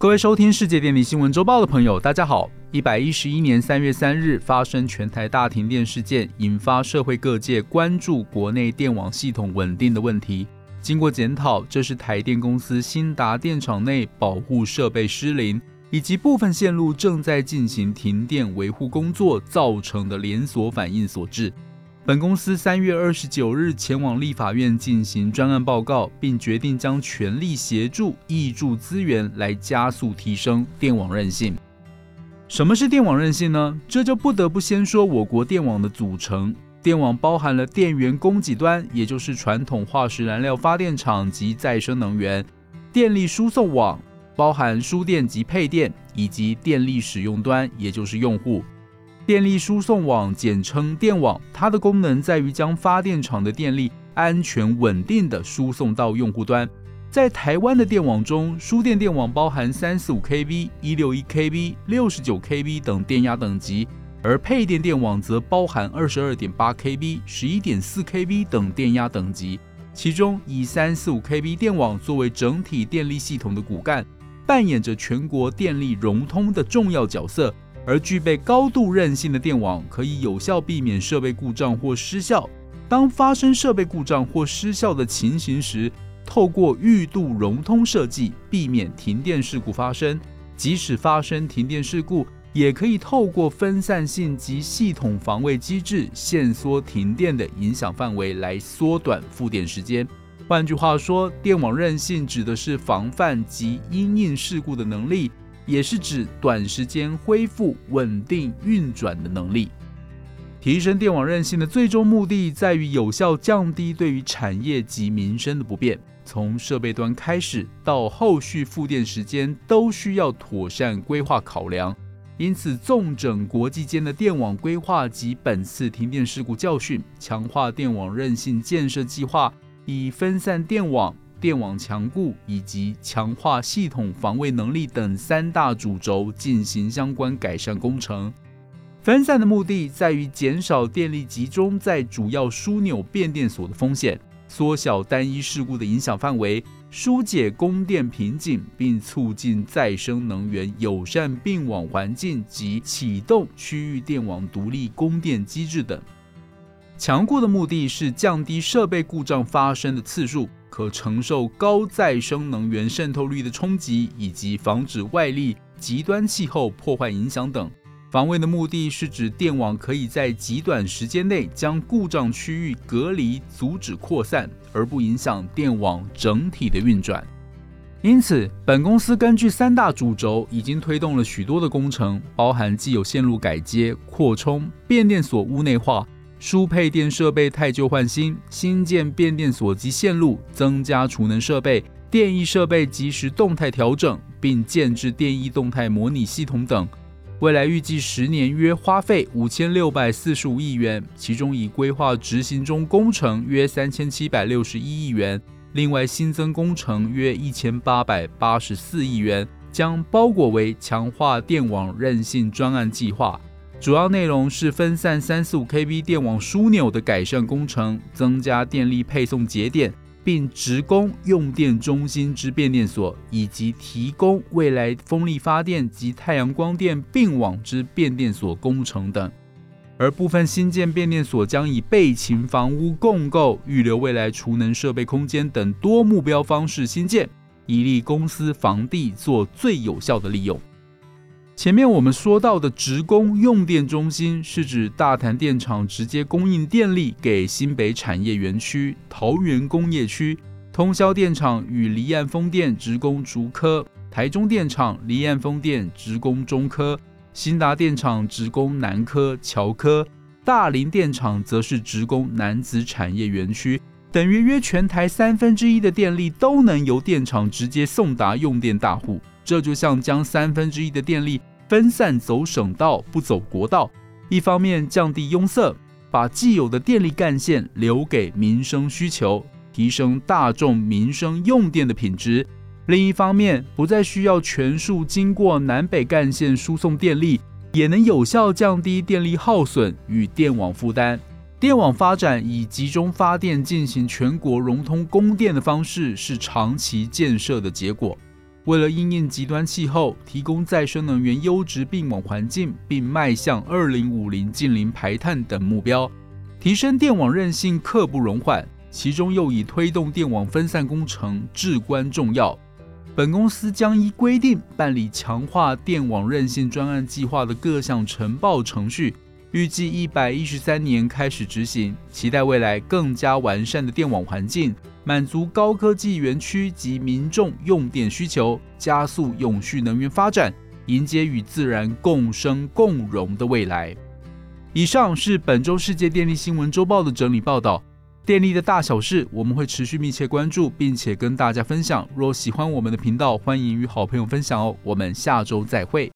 各位收听世界电力新闻周报的朋友，大家好。一百一十一年三月三日发生全台大停电事件，引发社会各界关注国内电网系统稳定的问题。经过检讨，这是台电公司新达电厂内保护设备失灵，以及部分线路正在进行停电维护工作造成的连锁反应所致。本公司三月二十九日前往立法院进行专案报告，并决定将全力协助挹注资源来加速提升电网韧性。什么是电网韧性呢？这就不得不先说我国电网的组成。电网包含了电源供给端，也就是传统化石燃料发电厂及再生能源；电力输送网包含输电及配电，以及电力使用端，也就是用户。电力输送网简称电网，它的功能在于将发电厂的电力安全稳定的输送到用户端。在台湾的电网中，输电电网包含三十五 kV、一六一 kV、六十九 kV 等电压等级，而配电电网则包含二十二点八 kV、十一点四 kV 等电压等级。其中，以三四五 kV 电网作为整体电力系统的骨干，扮演着全国电力融通的重要角色。而具备高度韧性的电网，可以有效避免设备故障或失效。当发生设备故障或失效的情形时，透过预度融通设计，避免停电事故发生。即使发生停电事故，也可以透过分散性及系统防卫机制，限缩停电的影响范围，来缩短复电时间。换句话说，电网韧性指的是防范及因应事故的能力。也是指短时间恢复稳定运转的能力。提升电网韧性的最终目的在于有效降低对于产业及民生的不便。从设备端开始到后续复电时间，都需要妥善规划考量。因此，纵整国际间的电网规划及本次停电事故教训，强化电网韧性建设计划，以分散电网。电网强固以及强化系统防卫能力等三大主轴进行相关改善工程。分散的目的在于减少电力集中在主要枢纽变电所的风险，缩小单一事故的影响范围，疏解供电瓶颈，并促进再生能源友善并网环境及启动区域电网独立供电机制等。强固的目的是降低设备故障发生的次数。可承受高再生能源渗透率的冲击，以及防止外力、极端气候破坏影响等。防卫的目的是指电网可以在极短时间内将故障区域隔离，阻止扩散，而不影响电网整体的运转。因此，本公司根据三大主轴，已经推动了许多的工程，包含既有线路改接、扩充、变电所屋内化。输配电设备太旧换新，新建变电所及线路，增加储能设备、电役设备及时动态调整，并建置电役动态模拟系统等。未来预计十年约花费五千六百四十五亿元，其中已规划执行中工程约三千七百六十一亿元，另外新增工程约一千八百八十四亿元，将包裹为强化电网韧性专案计划。主要内容是分散三四五 kV 电网枢纽的改善工程，增加电力配送节点，并直供用电中心之变电所，以及提供未来风力发电及太阳光电并网之变电所工程等。而部分新建变电所将以备勤房屋共构、预留未来储能设备空间等多目标方式新建，以利公司房地做最有效的利用。前面我们说到的职工用电中心，是指大潭电厂直接供应电力给新北产业园区、桃园工业区；通宵电厂与离岸风电职工竹科；台中电厂离岸风电职工中科；新达电厂职工南科、桥科；大林电厂则是职工南子产业园区。等于约全台三分之一的电力都能由电厂直接送达用电大户。这就像将三分之一的电力分散走省道，不走国道，一方面降低拥塞，把既有的电力干线留给民生需求，提升大众民生用电的品质；另一方面，不再需要全数经过南北干线输送电力，也能有效降低电力耗损与电网负担。电网发展以集中发电进行全国融通供电的方式，是长期建设的结果。为了应应极端气候，提供再生能源优质并网环境，并迈向二零五零近零排碳等目标，提升电网韧性刻不容缓。其中又以推动电网分散工程至关重要。本公司将依规定办理强化电网韧性专案计划的各项呈报程序，预计一百一十三年开始执行。期待未来更加完善的电网环境。满足高科技园区及民众用电需求，加速永续能源发展，迎接与自然共生共荣的未来。以上是本周世界电力新闻周报的整理报道。电力的大小事，我们会持续密切关注，并且跟大家分享。若喜欢我们的频道，欢迎与好朋友分享哦。我们下周再会。